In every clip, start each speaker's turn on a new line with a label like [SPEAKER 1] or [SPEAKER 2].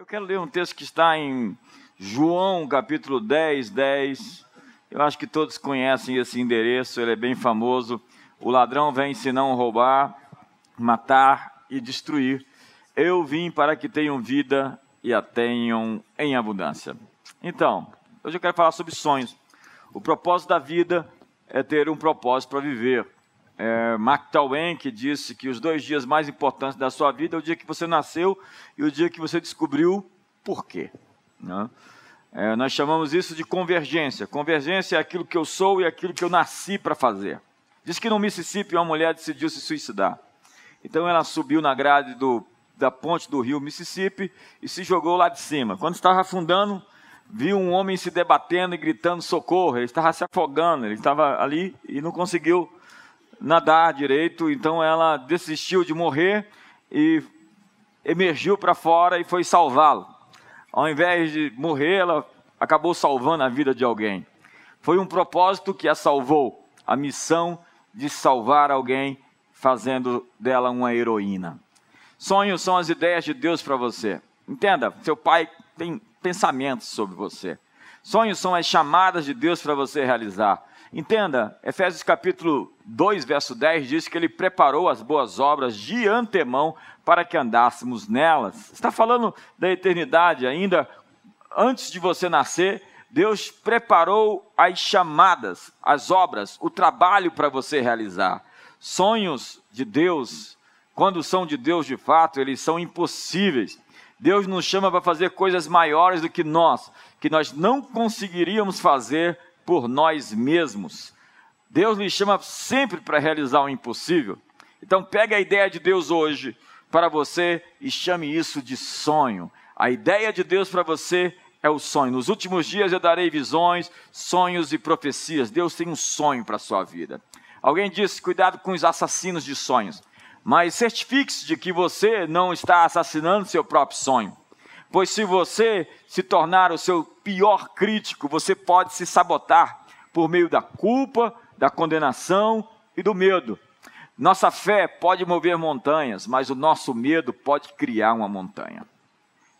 [SPEAKER 1] Eu quero ler um texto que está em João, capítulo 10, 10. Eu acho que todos conhecem esse endereço, ele é bem famoso. O ladrão vem senão roubar, matar e destruir. Eu vim para que tenham vida e a tenham em abundância. Então, hoje eu quero falar sobre sonhos. O propósito da vida é ter um propósito para viver. É, Mark Twain que disse que os dois dias mais importantes da sua vida é o dia que você nasceu e o dia que você descobriu por quê. Né? É, nós chamamos isso de convergência. Convergência é aquilo que eu sou e aquilo que eu nasci para fazer. Diz que no Mississippi uma mulher decidiu se suicidar. Então ela subiu na grade do, da ponte do rio Mississippi e se jogou lá de cima. Quando estava afundando, viu um homem se debatendo e gritando socorro. Ele estava se afogando, ele estava ali e não conseguiu nadar direito. Então ela desistiu de morrer e emergiu para fora e foi salvá-lo. Ao invés de morrer, ela acabou salvando a vida de alguém. Foi um propósito que a salvou, a missão de salvar alguém, fazendo dela uma heroína. Sonhos são as ideias de Deus para você. Entenda, seu pai tem pensamentos sobre você. Sonhos são as chamadas de Deus para você realizar. Entenda, Efésios capítulo 2, verso 10 diz que ele preparou as boas obras de antemão para que andássemos nelas. Está falando da eternidade ainda antes de você nascer, Deus preparou as chamadas, as obras, o trabalho para você realizar. Sonhos de Deus, quando são de Deus de fato, eles são impossíveis. Deus nos chama para fazer coisas maiores do que nós, que nós não conseguiríamos fazer por nós mesmos. Deus lhe chama sempre para realizar o impossível. Então pegue a ideia de Deus hoje para você e chame isso de sonho. A ideia de Deus para você é o sonho. Nos últimos dias eu darei visões, sonhos e profecias. Deus tem um sonho para a sua vida. Alguém disse: cuidado com os assassinos de sonhos mas certifique-se de que você não está assassinando seu próprio sonho. Pois se você se tornar o seu pior crítico, você pode se sabotar por meio da culpa, da condenação e do medo. Nossa fé pode mover montanhas, mas o nosso medo pode criar uma montanha.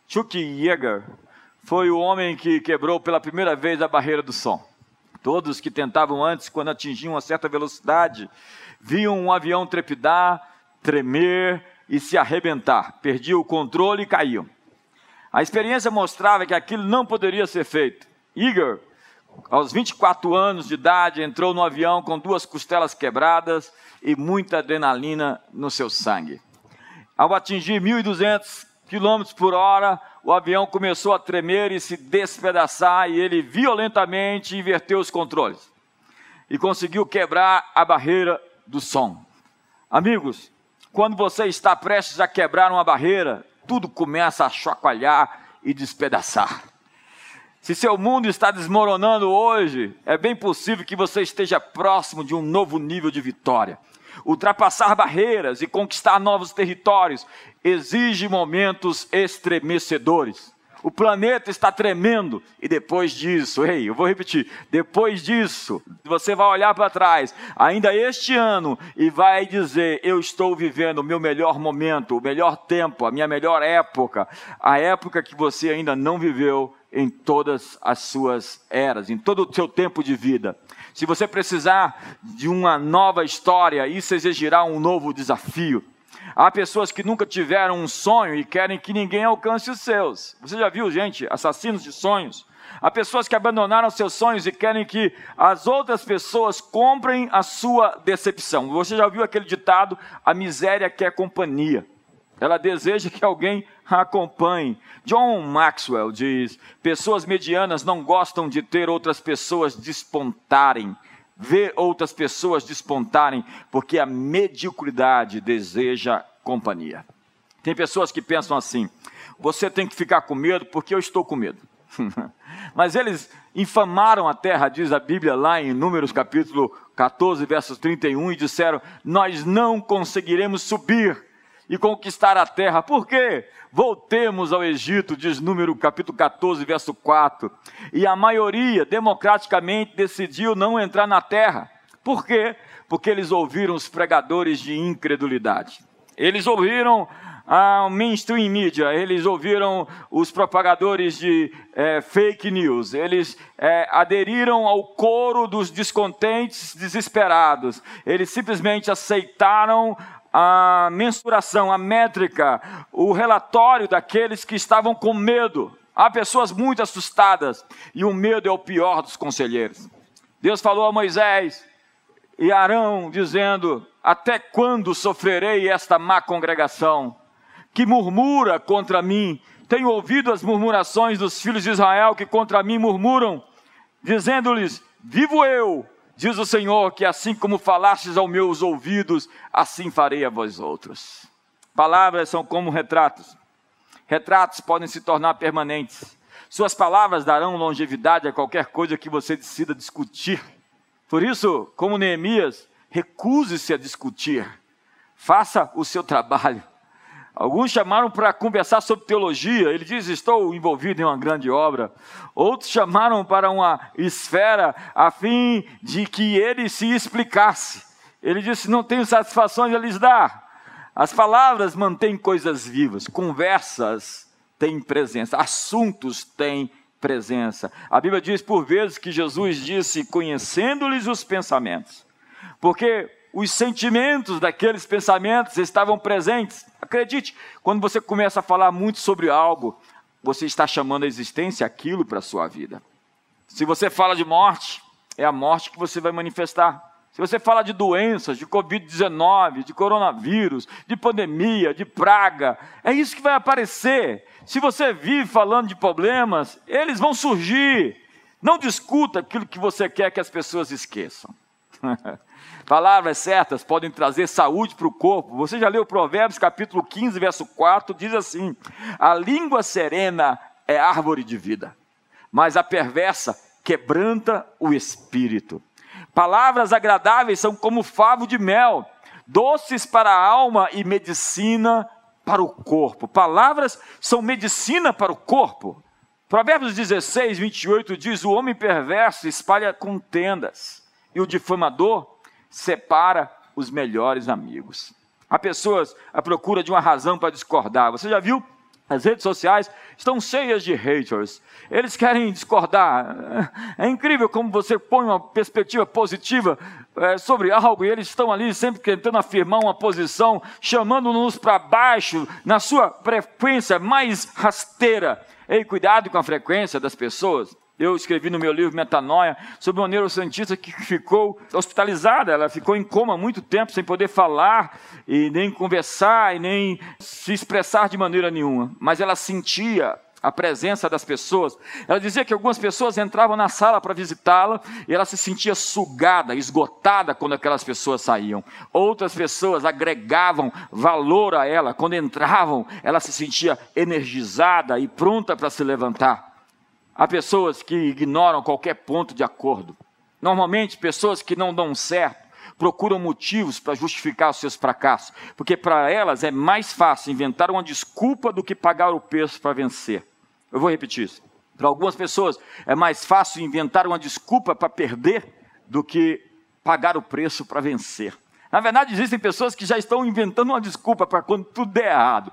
[SPEAKER 1] Chuck Yeager foi o homem que quebrou pela primeira vez a barreira do som. Todos que tentavam antes, quando atingiam uma certa velocidade, viam um avião trepidar, tremer e se arrebentar. Perdiam o controle e caíam. A experiência mostrava que aquilo não poderia ser feito. Igor, aos 24 anos de idade, entrou no avião com duas costelas quebradas e muita adrenalina no seu sangue. Ao atingir 1.200 km por hora, o avião começou a tremer e se despedaçar e ele violentamente inverteu os controles e conseguiu quebrar a barreira do som. Amigos, quando você está prestes a quebrar uma barreira, tudo começa a chacoalhar e despedaçar. Se seu mundo está desmoronando hoje, é bem possível que você esteja próximo de um novo nível de vitória. Ultrapassar barreiras e conquistar novos territórios exige momentos estremecedores. O planeta está tremendo. E depois disso, ei, eu vou repetir: depois disso, você vai olhar para trás, ainda este ano, e vai dizer: Eu estou vivendo o meu melhor momento, o melhor tempo, a minha melhor época, a época que você ainda não viveu em todas as suas eras, em todo o seu tempo de vida. Se você precisar de uma nova história, isso exigirá um novo desafio. Há pessoas que nunca tiveram um sonho e querem que ninguém alcance os seus. Você já viu, gente, assassinos de sonhos? Há pessoas que abandonaram seus sonhos e querem que as outras pessoas comprem a sua decepção. Você já viu aquele ditado: a miséria quer companhia. Ela deseja que alguém a acompanhe. John Maxwell diz: pessoas medianas não gostam de ter outras pessoas despontarem ver outras pessoas despontarem, porque a mediocridade deseja companhia. Tem pessoas que pensam assim: você tem que ficar com medo porque eu estou com medo. Mas eles infamaram a terra, diz a Bíblia lá em Números capítulo 14, versos 31, e disseram: Nós não conseguiremos subir e conquistar a terra. Por quê? Voltemos ao Egito, diz número capítulo 14, verso 4. E a maioria democraticamente decidiu não entrar na terra. Por quê? Porque eles ouviram os pregadores de incredulidade. Eles ouviram a mainstream media, eles ouviram os propagadores de é, fake news, eles é, aderiram ao coro dos descontentes desesperados, eles simplesmente aceitaram a mensuração, a métrica, o relatório daqueles que estavam com medo. Há pessoas muito assustadas e o medo é o pior dos conselheiros. Deus falou a Moisés e Arão, dizendo: Até quando sofrerei esta má congregação? que murmura contra mim. Tenho ouvido as murmurações dos filhos de Israel que contra mim murmuram, dizendo-lhes: Vivo eu, diz o Senhor, que assim como falastes aos meus ouvidos, assim farei a vós outros. Palavras são como retratos. Retratos podem se tornar permanentes. Suas palavras darão longevidade a qualquer coisa que você decida discutir. Por isso, como Neemias, recuse-se a discutir. Faça o seu trabalho. Alguns chamaram para conversar sobre teologia, ele diz: Estou envolvido em uma grande obra. Outros chamaram para uma esfera a fim de que ele se explicasse. Ele disse: Não tenho satisfação de lhes dar. As palavras mantêm coisas vivas, conversas têm presença, assuntos têm presença. A Bíblia diz por vezes que Jesus disse: Conhecendo-lhes os pensamentos. Porque os sentimentos daqueles pensamentos estavam presentes. Acredite, quando você começa a falar muito sobre algo, você está chamando a existência aquilo para a sua vida. Se você fala de morte, é a morte que você vai manifestar. Se você fala de doenças, de Covid-19, de coronavírus, de pandemia, de praga, é isso que vai aparecer. Se você vive falando de problemas, eles vão surgir. Não discuta aquilo que você quer que as pessoas esqueçam. Palavras certas podem trazer saúde para o corpo. Você já leu Provérbios capítulo 15, verso 4, diz assim: A língua serena é árvore de vida, mas a perversa quebranta o espírito. Palavras agradáveis são como favo de mel, doces para a alma e medicina para o corpo. Palavras são medicina para o corpo. Provérbios 16, 28 diz: O homem perverso espalha contendas, e o difamador separa os melhores amigos. Há pessoas à procura de uma razão para discordar. Você já viu? As redes sociais estão cheias de haters. Eles querem discordar. É incrível como você põe uma perspectiva positiva é, sobre algo e eles estão ali sempre tentando afirmar uma posição, chamando-nos para baixo na sua frequência mais rasteira. Ei, cuidado com a frequência das pessoas. Eu escrevi no meu livro Metanoia sobre uma neurocientista que ficou hospitalizada, ela ficou em coma muito tempo sem poder falar e nem conversar e nem se expressar de maneira nenhuma, mas ela sentia a presença das pessoas. Ela dizia que algumas pessoas entravam na sala para visitá-la e ela se sentia sugada, esgotada quando aquelas pessoas saíam. Outras pessoas agregavam valor a ela. Quando entravam, ela se sentia energizada e pronta para se levantar. Há pessoas que ignoram qualquer ponto de acordo. Normalmente, pessoas que não dão certo procuram motivos para justificar os seus fracassos, porque para elas é mais fácil inventar uma desculpa do que pagar o preço para vencer. Eu vou repetir isso. Para algumas pessoas é mais fácil inventar uma desculpa para perder do que pagar o preço para vencer. Na verdade, existem pessoas que já estão inventando uma desculpa para quando tudo der errado.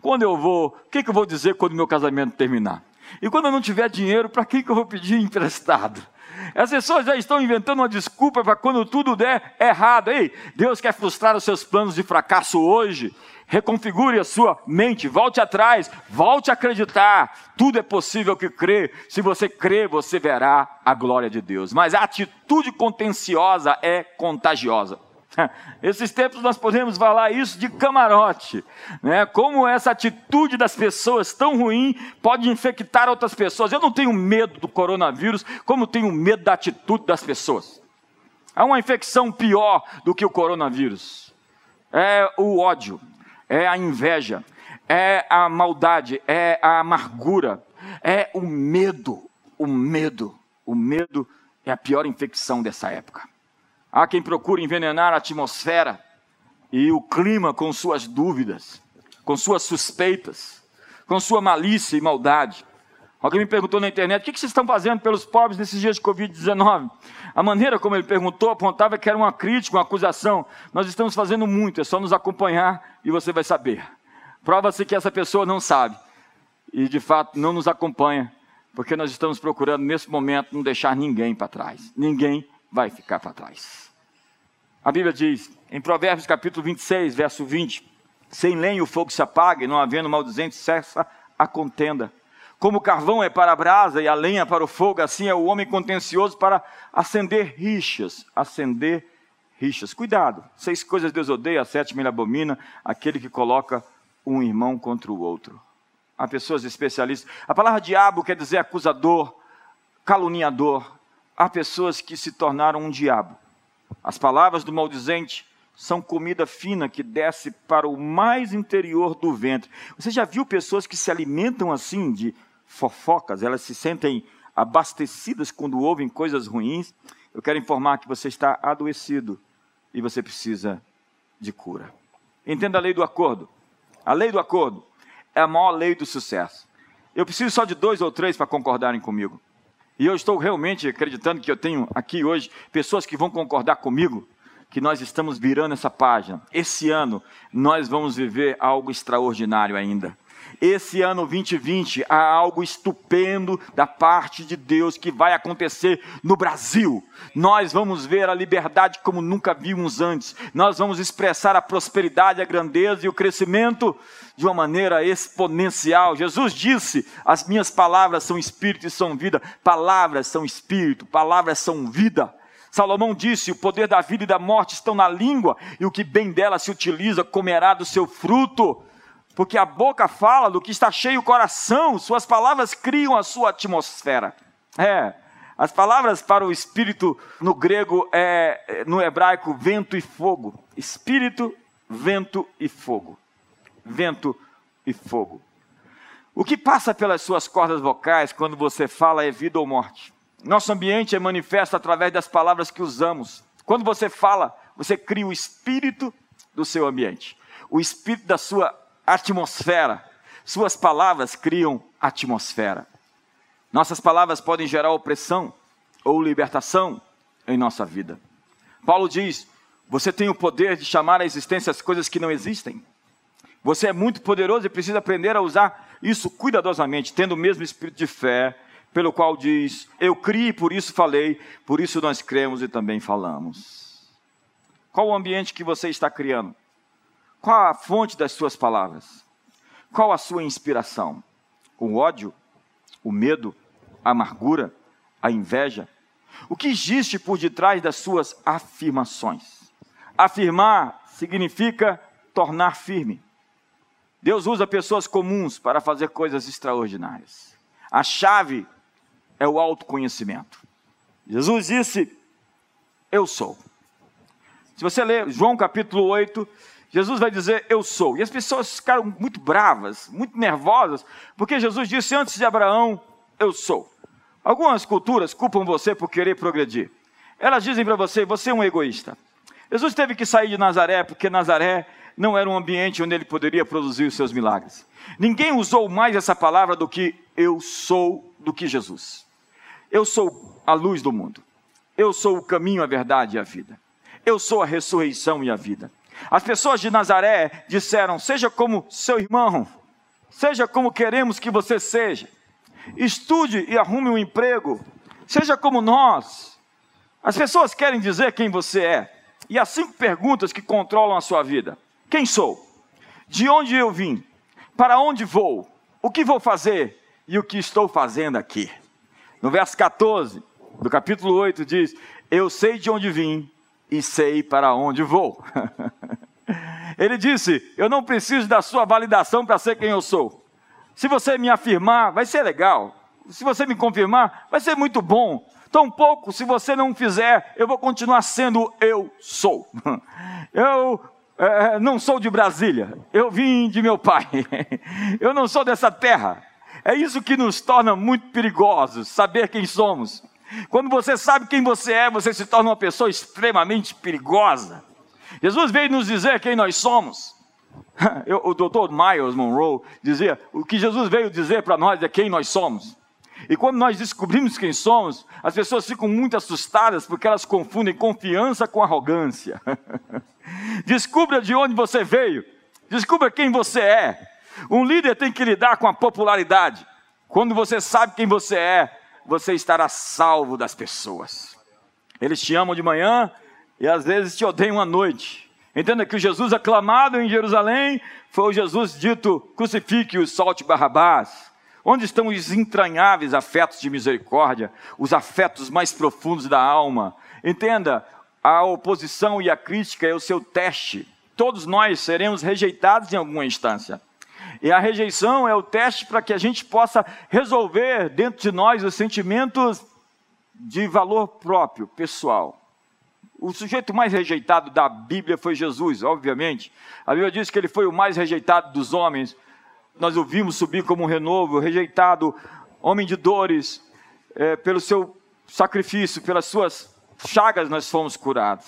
[SPEAKER 1] Quando eu vou, o que, que eu vou dizer quando meu casamento terminar? E quando eu não tiver dinheiro, para quem que eu vou pedir emprestado? As pessoas já estão inventando uma desculpa para quando tudo der errado. Ei, Deus quer frustrar os seus planos de fracasso hoje. Reconfigure a sua mente, volte atrás, volte a acreditar. Tudo é possível que crê. Se você crê, você verá a glória de Deus. Mas a atitude contenciosa é contagiosa. Esses tempos nós podemos falar isso de camarote, né? Como essa atitude das pessoas tão ruim pode infectar outras pessoas. Eu não tenho medo do coronavírus, como tenho medo da atitude das pessoas. Há uma infecção pior do que o coronavírus. É o ódio, é a inveja, é a maldade, é a amargura, é o medo. O medo, o medo é a pior infecção dessa época. Há quem procure envenenar a atmosfera e o clima com suas dúvidas, com suas suspeitas, com sua malícia e maldade. Alguém me perguntou na internet: o que vocês estão fazendo pelos pobres nesses dias de Covid-19? A maneira como ele perguntou apontava que era uma crítica, uma acusação. Nós estamos fazendo muito, é só nos acompanhar e você vai saber. Prova-se que essa pessoa não sabe e de fato não nos acompanha, porque nós estamos procurando nesse momento não deixar ninguém para trás. Ninguém vai ficar para trás. A Bíblia diz, em Provérbios capítulo 26, verso 20: Sem lenho o fogo se apaga, e não havendo maldizente cessa a contenda. Como o carvão é para a brasa e a lenha para o fogo, assim é o homem contencioso para acender rixas. Acender rixas. Cuidado, seis coisas Deus odeia, a sétima ele abomina, aquele que coloca um irmão contra o outro. Há pessoas especialistas. A palavra diabo quer dizer acusador, caluniador. Há pessoas que se tornaram um diabo. As palavras do maldizente são comida fina que desce para o mais interior do ventre. Você já viu pessoas que se alimentam assim de fofocas? Elas se sentem abastecidas quando ouvem coisas ruins. Eu quero informar que você está adoecido e você precisa de cura. Entenda a lei do acordo. A lei do acordo é a maior lei do sucesso. Eu preciso só de dois ou três para concordarem comigo. E eu estou realmente acreditando que eu tenho aqui hoje pessoas que vão concordar comigo que nós estamos virando essa página. Esse ano nós vamos viver algo extraordinário ainda. Esse ano 2020 há algo estupendo da parte de Deus que vai acontecer no Brasil. Nós vamos ver a liberdade como nunca vimos antes. Nós vamos expressar a prosperidade, a grandeza e o crescimento de uma maneira exponencial. Jesus disse: As minhas palavras são espírito e são vida. Palavras são espírito, palavras são vida. Salomão disse: O poder da vida e da morte estão na língua, e o que bem dela se utiliza comerá do seu fruto porque a boca fala do que está cheio o coração, suas palavras criam a sua atmosfera. É, as palavras para o espírito no grego é no hebraico vento e fogo. Espírito, vento e fogo. Vento e fogo. O que passa pelas suas cordas vocais quando você fala é vida ou morte. Nosso ambiente é manifesto através das palavras que usamos. Quando você fala, você cria o espírito do seu ambiente, o espírito da sua atmosfera. Suas palavras criam atmosfera. Nossas palavras podem gerar opressão ou libertação em nossa vida. Paulo diz: você tem o poder de chamar à existência as coisas que não existem. Você é muito poderoso e precisa aprender a usar isso cuidadosamente, tendo o mesmo espírito de fé, pelo qual diz: Eu criei, por isso falei, por isso nós cremos e também falamos. Qual o ambiente que você está criando? Qual a fonte das suas palavras? Qual a sua inspiração? O ódio? O medo? A amargura? A inveja? O que existe por detrás das suas afirmações? Afirmar significa tornar firme. Deus usa pessoas comuns para fazer coisas extraordinárias. A chave é o autoconhecimento. Jesus disse: Eu sou. Se você ler João capítulo 8, Jesus vai dizer, eu sou. E as pessoas ficaram muito bravas, muito nervosas, porque Jesus disse antes de Abraão, eu sou. Algumas culturas culpam você por querer progredir. Elas dizem para você, você é um egoísta. Jesus teve que sair de Nazaré, porque Nazaré não era um ambiente onde ele poderia produzir os seus milagres. Ninguém usou mais essa palavra do que eu sou do que Jesus. Eu sou a luz do mundo. Eu sou o caminho, a verdade e a vida. Eu sou a ressurreição e a vida. As pessoas de Nazaré disseram: Seja como seu irmão, seja como queremos que você seja, estude e arrume um emprego, seja como nós. As pessoas querem dizer quem você é, e há cinco perguntas que controlam a sua vida: Quem sou? De onde eu vim? Para onde vou? O que vou fazer? E o que estou fazendo aqui? No verso 14 do capítulo 8 diz: Eu sei de onde vim e sei para onde vou. Ele disse: Eu não preciso da sua validação para ser quem eu sou. Se você me afirmar, vai ser legal. Se você me confirmar, vai ser muito bom. Tão pouco, se você não fizer, eu vou continuar sendo eu sou. Eu é, não sou de Brasília, eu vim de meu pai. Eu não sou dessa terra. É isso que nos torna muito perigosos, saber quem somos. Quando você sabe quem você é, você se torna uma pessoa extremamente perigosa. Jesus veio nos dizer quem nós somos. Eu, o doutor Myers Monroe dizia: o que Jesus veio dizer para nós é quem nós somos. E quando nós descobrimos quem somos, as pessoas ficam muito assustadas porque elas confundem confiança com arrogância. Descubra de onde você veio, descubra quem você é, Um líder tem que lidar com a popularidade. Quando você sabe quem você é, você estará salvo das pessoas. Eles te amam de manhã e às vezes te odeiam à noite. Entenda que o Jesus aclamado em Jerusalém foi o Jesus dito: crucifique o solte Barrabás. Onde estão os entranháveis afetos de misericórdia, os afetos mais profundos da alma? Entenda, a oposição e a crítica é o seu teste. Todos nós seremos rejeitados em alguma instância. E a rejeição é o teste para que a gente possa resolver dentro de nós os sentimentos de valor próprio, pessoal. O sujeito mais rejeitado da Bíblia foi Jesus, obviamente. A Bíblia diz que ele foi o mais rejeitado dos homens. Nós o vimos subir como um renovo, rejeitado, homem de dores, é, pelo seu sacrifício, pelas suas chagas nós fomos curados.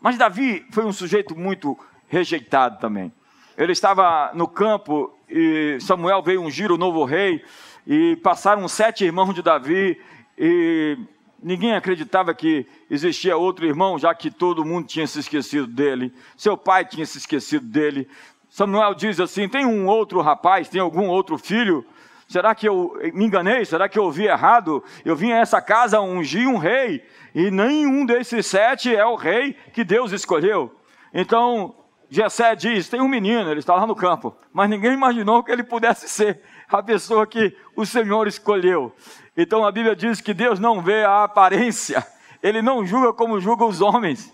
[SPEAKER 1] Mas Davi foi um sujeito muito rejeitado também. Ele estava no campo e Samuel veio ungir o novo rei e passaram sete irmãos de Davi e Ninguém acreditava que existia outro irmão, já que todo mundo tinha se esquecido dele. Seu pai tinha se esquecido dele. Samuel diz assim: tem um outro rapaz, tem algum outro filho? Será que eu me enganei? Será que eu ouvi errado? Eu vim a essa casa ungir um rei, e nenhum desses sete é o rei que Deus escolheu. Então, Jessé diz: tem um menino, ele está lá no campo, mas ninguém imaginou que ele pudesse ser a pessoa que o Senhor escolheu. Então a Bíblia diz que Deus não vê a aparência, ele não julga como julga os homens.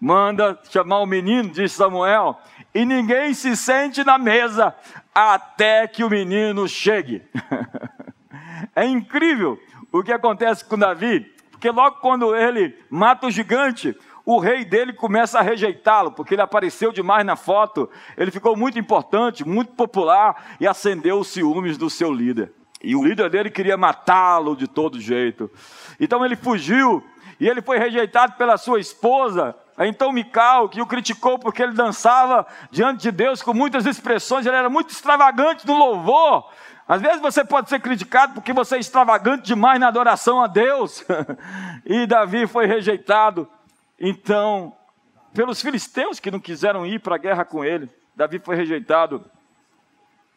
[SPEAKER 1] Manda chamar o menino, diz Samuel, e ninguém se sente na mesa até que o menino chegue. é incrível o que acontece com Davi, porque logo quando ele mata o gigante, o rei dele começa a rejeitá-lo, porque ele apareceu demais na foto, ele ficou muito importante, muito popular e acendeu os ciúmes do seu líder. E o líder dele queria matá-lo de todo jeito. Então ele fugiu e ele foi rejeitado pela sua esposa. Então Mical, que o criticou porque ele dançava diante de Deus com muitas expressões, ele era muito extravagante no louvor. Às vezes você pode ser criticado porque você é extravagante demais na adoração a Deus. e Davi foi rejeitado. Então, pelos filisteus que não quiseram ir para a guerra com ele, Davi foi rejeitado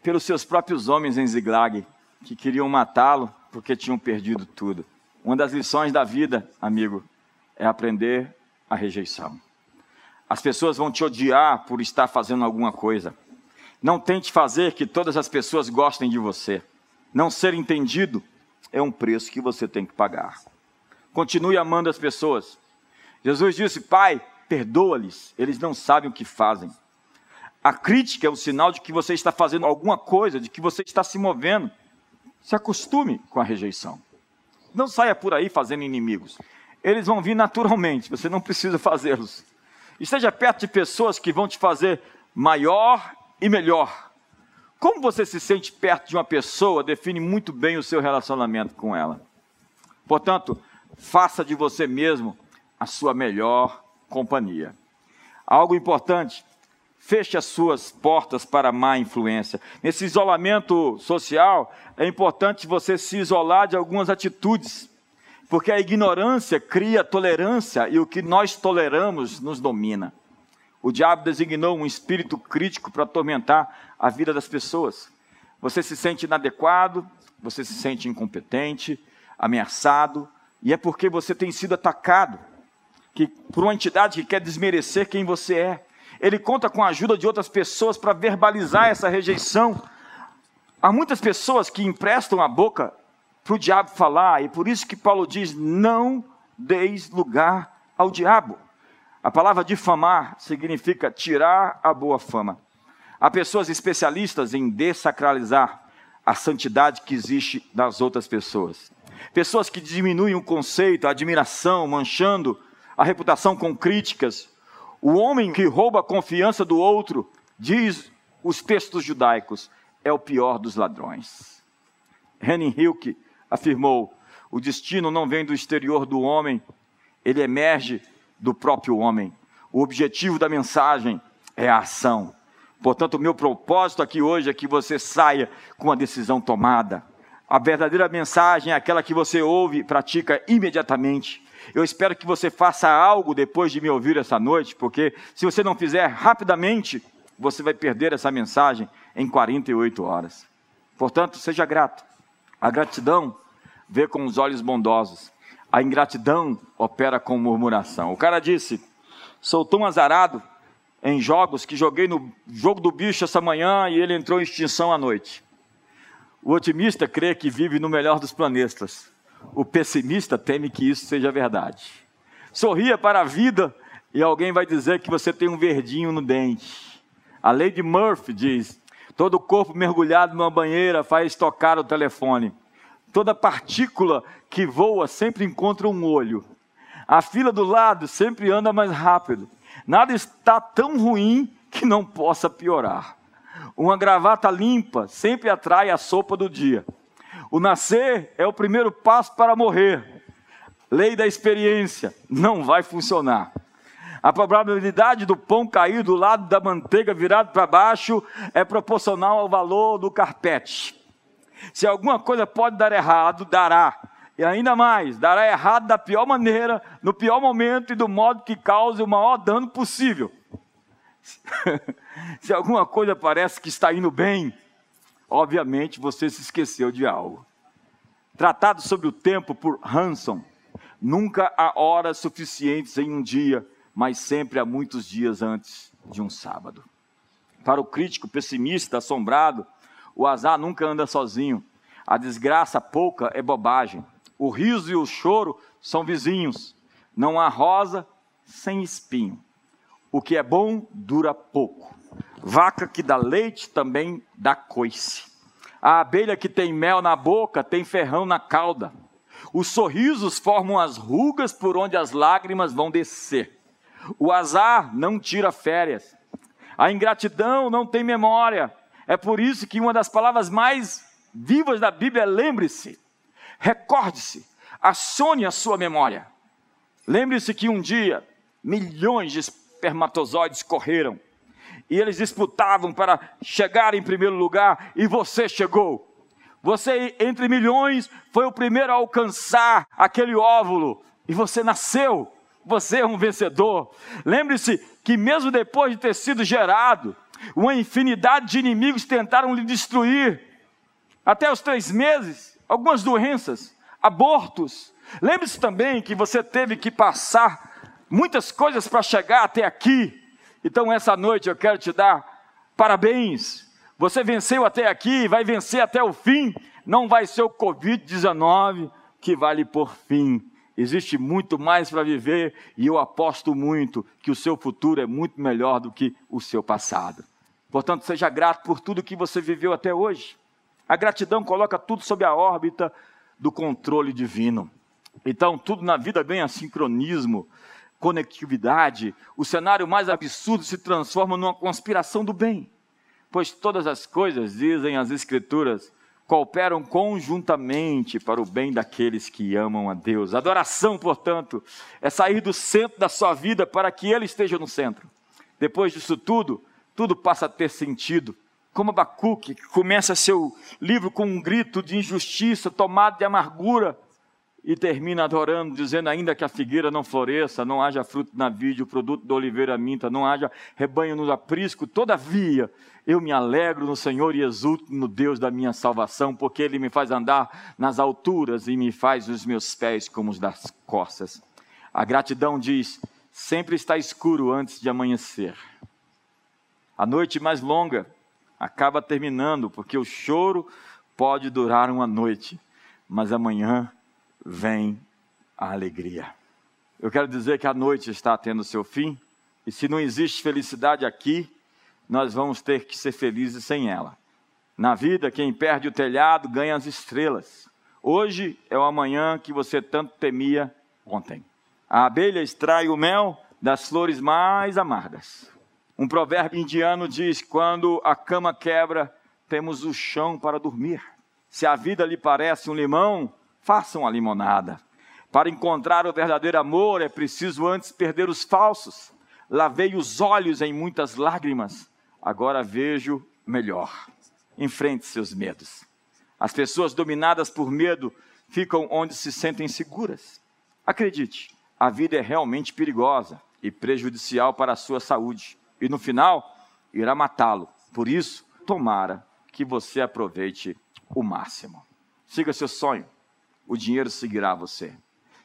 [SPEAKER 1] pelos seus próprios homens em Ziglag que queriam matá-lo porque tinham perdido tudo. Uma das lições da vida, amigo, é aprender a rejeição. As pessoas vão te odiar por estar fazendo alguma coisa. Não tente fazer que todas as pessoas gostem de você. Não ser entendido é um preço que você tem que pagar. Continue amando as pessoas. Jesus disse: Pai, perdoa-lhes, eles não sabem o que fazem. A crítica é o sinal de que você está fazendo alguma coisa, de que você está se movendo. Se acostume com a rejeição. Não saia por aí fazendo inimigos. Eles vão vir naturalmente, você não precisa fazê-los. Esteja perto de pessoas que vão te fazer maior e melhor. Como você se sente perto de uma pessoa define muito bem o seu relacionamento com ela. Portanto, faça de você mesmo a sua melhor companhia. Algo importante, feche as suas portas para má influência. Nesse isolamento social, é importante você se isolar de algumas atitudes, porque a ignorância cria tolerância e o que nós toleramos nos domina. O diabo designou um espírito crítico para atormentar a vida das pessoas. Você se sente inadequado, você se sente incompetente, ameaçado, e é porque você tem sido atacado que, por uma entidade que quer desmerecer quem você é ele conta com a ajuda de outras pessoas para verbalizar essa rejeição. Há muitas pessoas que emprestam a boca para o diabo falar, e por isso que Paulo diz: não deis lugar ao diabo. A palavra difamar significa tirar a boa fama. Há pessoas especialistas em desacralizar a santidade que existe nas outras pessoas. Pessoas que diminuem o conceito, a admiração, manchando a reputação com críticas, o homem que rouba a confiança do outro, diz os textos judaicos, é o pior dos ladrões. Henning Hilke afirmou: o destino não vem do exterior do homem, ele emerge do próprio homem. O objetivo da mensagem é a ação. Portanto, o meu propósito aqui hoje é que você saia com a decisão tomada. A verdadeira mensagem é aquela que você ouve e pratica imediatamente. Eu espero que você faça algo depois de me ouvir essa noite, porque se você não fizer rapidamente, você vai perder essa mensagem em 48 horas. Portanto, seja grato. A gratidão vê com os olhos bondosos. A ingratidão opera com murmuração. O cara disse: Sou tão azarado em jogos que joguei no jogo do bicho essa manhã e ele entrou em extinção à noite. O otimista crê que vive no melhor dos planetas. O pessimista teme que isso seja verdade. Sorria para a vida e alguém vai dizer que você tem um verdinho no dente. A de Murphy diz: todo corpo mergulhado numa banheira faz tocar o telefone. Toda partícula que voa sempre encontra um olho. A fila do lado sempre anda mais rápido. Nada está tão ruim que não possa piorar. Uma gravata limpa sempre atrai a sopa do dia. O nascer é o primeiro passo para morrer. Lei da experiência, não vai funcionar. A probabilidade do pão cair do lado da manteiga virado para baixo é proporcional ao valor do carpete. Se alguma coisa pode dar errado, dará. E ainda mais, dará errado da pior maneira, no pior momento e do modo que cause o maior dano possível. Se alguma coisa parece que está indo bem, obviamente você se esqueceu de algo. Tratado sobre o tempo por Hanson, nunca há horas suficientes em um dia, mas sempre há muitos dias antes de um sábado. Para o crítico pessimista, assombrado, o azar nunca anda sozinho. A desgraça pouca é bobagem. O riso e o choro são vizinhos. Não há rosa sem espinho. O que é bom dura pouco. Vaca que dá leite também dá coice. A abelha que tem mel na boca tem ferrão na cauda. Os sorrisos formam as rugas por onde as lágrimas vão descer. O azar não tira férias. A ingratidão não tem memória. É por isso que uma das palavras mais vivas da Bíblia é lembre-se. Recorde-se, acione a sua memória. Lembre-se que um dia milhões de espermatozoides correram e eles disputavam para chegar em primeiro lugar e você chegou. Você, entre milhões, foi o primeiro a alcançar aquele óvulo e você nasceu. Você é um vencedor. Lembre-se que, mesmo depois de ter sido gerado, uma infinidade de inimigos tentaram lhe destruir. Até os três meses, algumas doenças, abortos. Lembre-se também que você teve que passar muitas coisas para chegar até aqui. Então, essa noite eu quero te dar parabéns. Você venceu até aqui, vai vencer até o fim. Não vai ser o Covid-19 que vai lhe por fim. Existe muito mais para viver e eu aposto muito que o seu futuro é muito melhor do que o seu passado. Portanto, seja grato por tudo que você viveu até hoje. A gratidão coloca tudo sob a órbita do controle divino. Então, tudo na vida ganha sincronismo, conectividade. O cenário mais absurdo se transforma numa conspiração do bem. Pois todas as coisas, dizem as Escrituras, cooperam conjuntamente para o bem daqueles que amam a Deus. Adoração, portanto, é sair do centro da sua vida para que Ele esteja no centro. Depois disso tudo, tudo passa a ter sentido como Abacuque, que começa seu livro com um grito de injustiça, tomado de amargura, e termina adorando, dizendo: ainda que a figueira não floresça, não haja fruto na vide, o produto da oliveira minta, não haja rebanho no aprisco, todavia eu me alegro no Senhor e exulto no Deus da minha salvação, porque Ele me faz andar nas alturas e me faz os meus pés como os das costas. A gratidão diz: sempre está escuro antes de amanhecer. A noite mais longa acaba terminando, porque o choro pode durar uma noite, mas amanhã vem a alegria. Eu quero dizer que a noite está tendo seu fim, e se não existe felicidade aqui, nós vamos ter que ser felizes sem ela. Na vida, quem perde o telhado ganha as estrelas. Hoje é o amanhã que você tanto temia ontem. A abelha extrai o mel das flores mais amargas. Um provérbio indiano diz: quando a cama quebra, temos o chão para dormir. Se a vida lhe parece um limão, faça uma limonada. Para encontrar o verdadeiro amor, é preciso antes perder os falsos. Lavei os olhos em muitas lágrimas, agora vejo melhor. Enfrente seus medos. As pessoas dominadas por medo ficam onde se sentem seguras. Acredite, a vida é realmente perigosa e prejudicial para a sua saúde. E no final, irá matá-lo. Por isso, tomara que você aproveite o máximo. Siga seu sonho, o dinheiro seguirá você.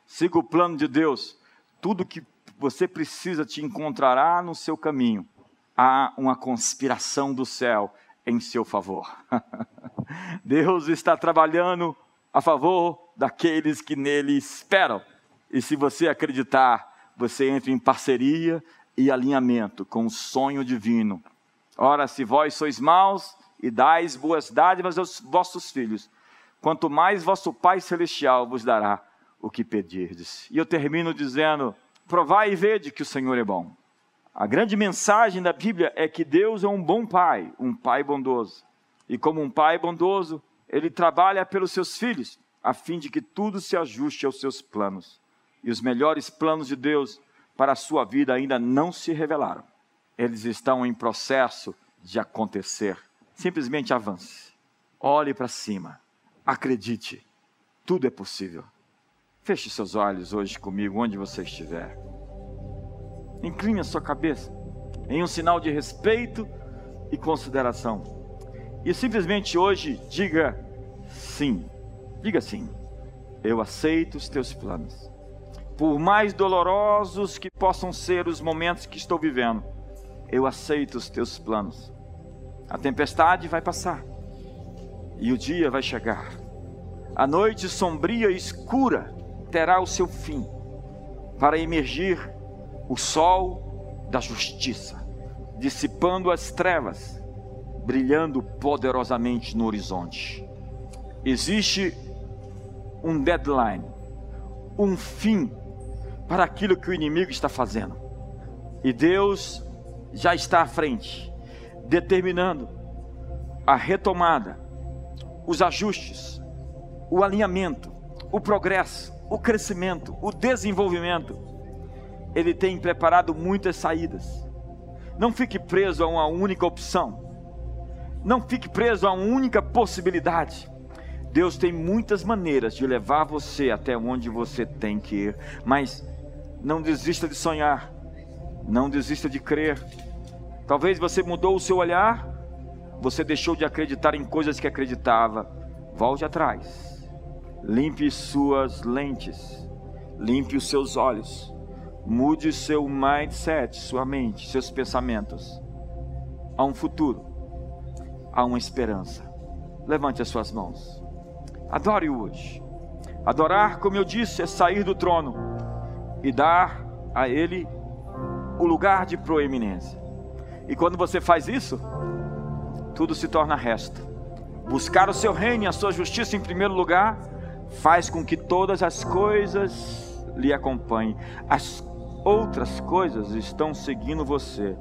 [SPEAKER 1] Siga o plano de Deus, tudo que você precisa te encontrará no seu caminho. Há uma conspiração do céu em seu favor. Deus está trabalhando a favor daqueles que nele esperam. E se você acreditar, você entra em parceria e alinhamento com o sonho divino. Ora, se vós sois maus e dais boas dádivas aos vossos filhos, quanto mais vosso Pai Celestial vos dará o que pedirdes. E eu termino dizendo: provai e vede que o Senhor é bom. A grande mensagem da Bíblia é que Deus é um bom pai, um pai bondoso. E como um pai bondoso, ele trabalha pelos seus filhos, a fim de que tudo se ajuste aos seus planos. E os melhores planos de Deus para a sua vida ainda não se revelaram. Eles estão em processo de acontecer. Simplesmente avance. Olhe para cima. Acredite. Tudo é possível. Feche seus olhos hoje comigo, onde você estiver. Incline a sua cabeça em um sinal de respeito e consideração. E simplesmente hoje diga sim. Diga sim. Eu aceito os teus planos. Por mais dolorosos que possam ser os momentos que estou vivendo, eu aceito os teus planos. A tempestade vai passar e o dia vai chegar. A noite sombria e escura terá o seu fim, para emergir o sol da justiça, dissipando as trevas, brilhando poderosamente no horizonte. Existe um deadline, um fim para aquilo que o inimigo está fazendo. E Deus já está à frente, determinando a retomada, os ajustes, o alinhamento, o progresso, o crescimento, o desenvolvimento. Ele tem preparado muitas saídas. Não fique preso a uma única opção. Não fique preso a uma única possibilidade. Deus tem muitas maneiras de levar você até onde você tem que ir, mas não desista de sonhar, não desista de crer. Talvez você mudou o seu olhar, você deixou de acreditar em coisas que acreditava. Volte atrás, limpe suas lentes, limpe os seus olhos, mude seu mindset, sua mente, seus pensamentos. Há um futuro, há uma esperança. Levante as suas mãos, adore hoje. Adorar, como eu disse, é sair do trono e dar a Ele o lugar de proeminência. E quando você faz isso, tudo se torna resto. Buscar o seu reino e a sua justiça em primeiro lugar faz com que todas as coisas lhe acompanhem. As outras coisas estão seguindo você.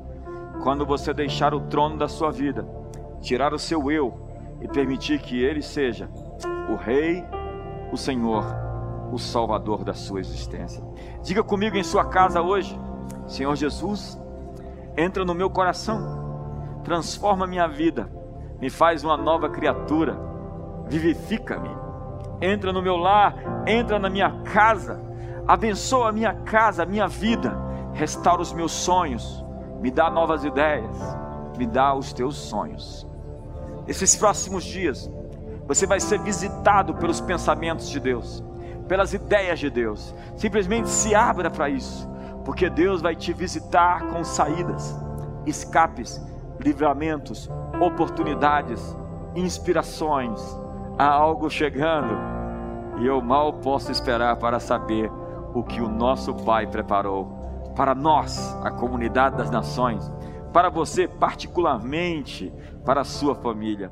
[SPEAKER 1] Quando você deixar o trono da sua vida, tirar o seu eu e permitir que ele seja o rei, o Senhor o Salvador da sua existência. Diga comigo em sua casa hoje: Senhor Jesus, entra no meu coração, transforma minha vida, me faz uma nova criatura, vivifica-me. Entra no meu lar, entra na minha casa, abençoa a minha casa, a minha vida, restaura os meus sonhos, me dá novas ideias, me dá os teus sonhos. Esses próximos dias, você vai ser visitado pelos pensamentos de Deus pelas ideias de Deus. Simplesmente se abra para isso, porque Deus vai te visitar com saídas, escapes, livramentos, oportunidades, inspirações. Há algo chegando e eu mal posso esperar para saber o que o nosso Pai preparou para nós, a comunidade das nações, para você particularmente, para a sua família.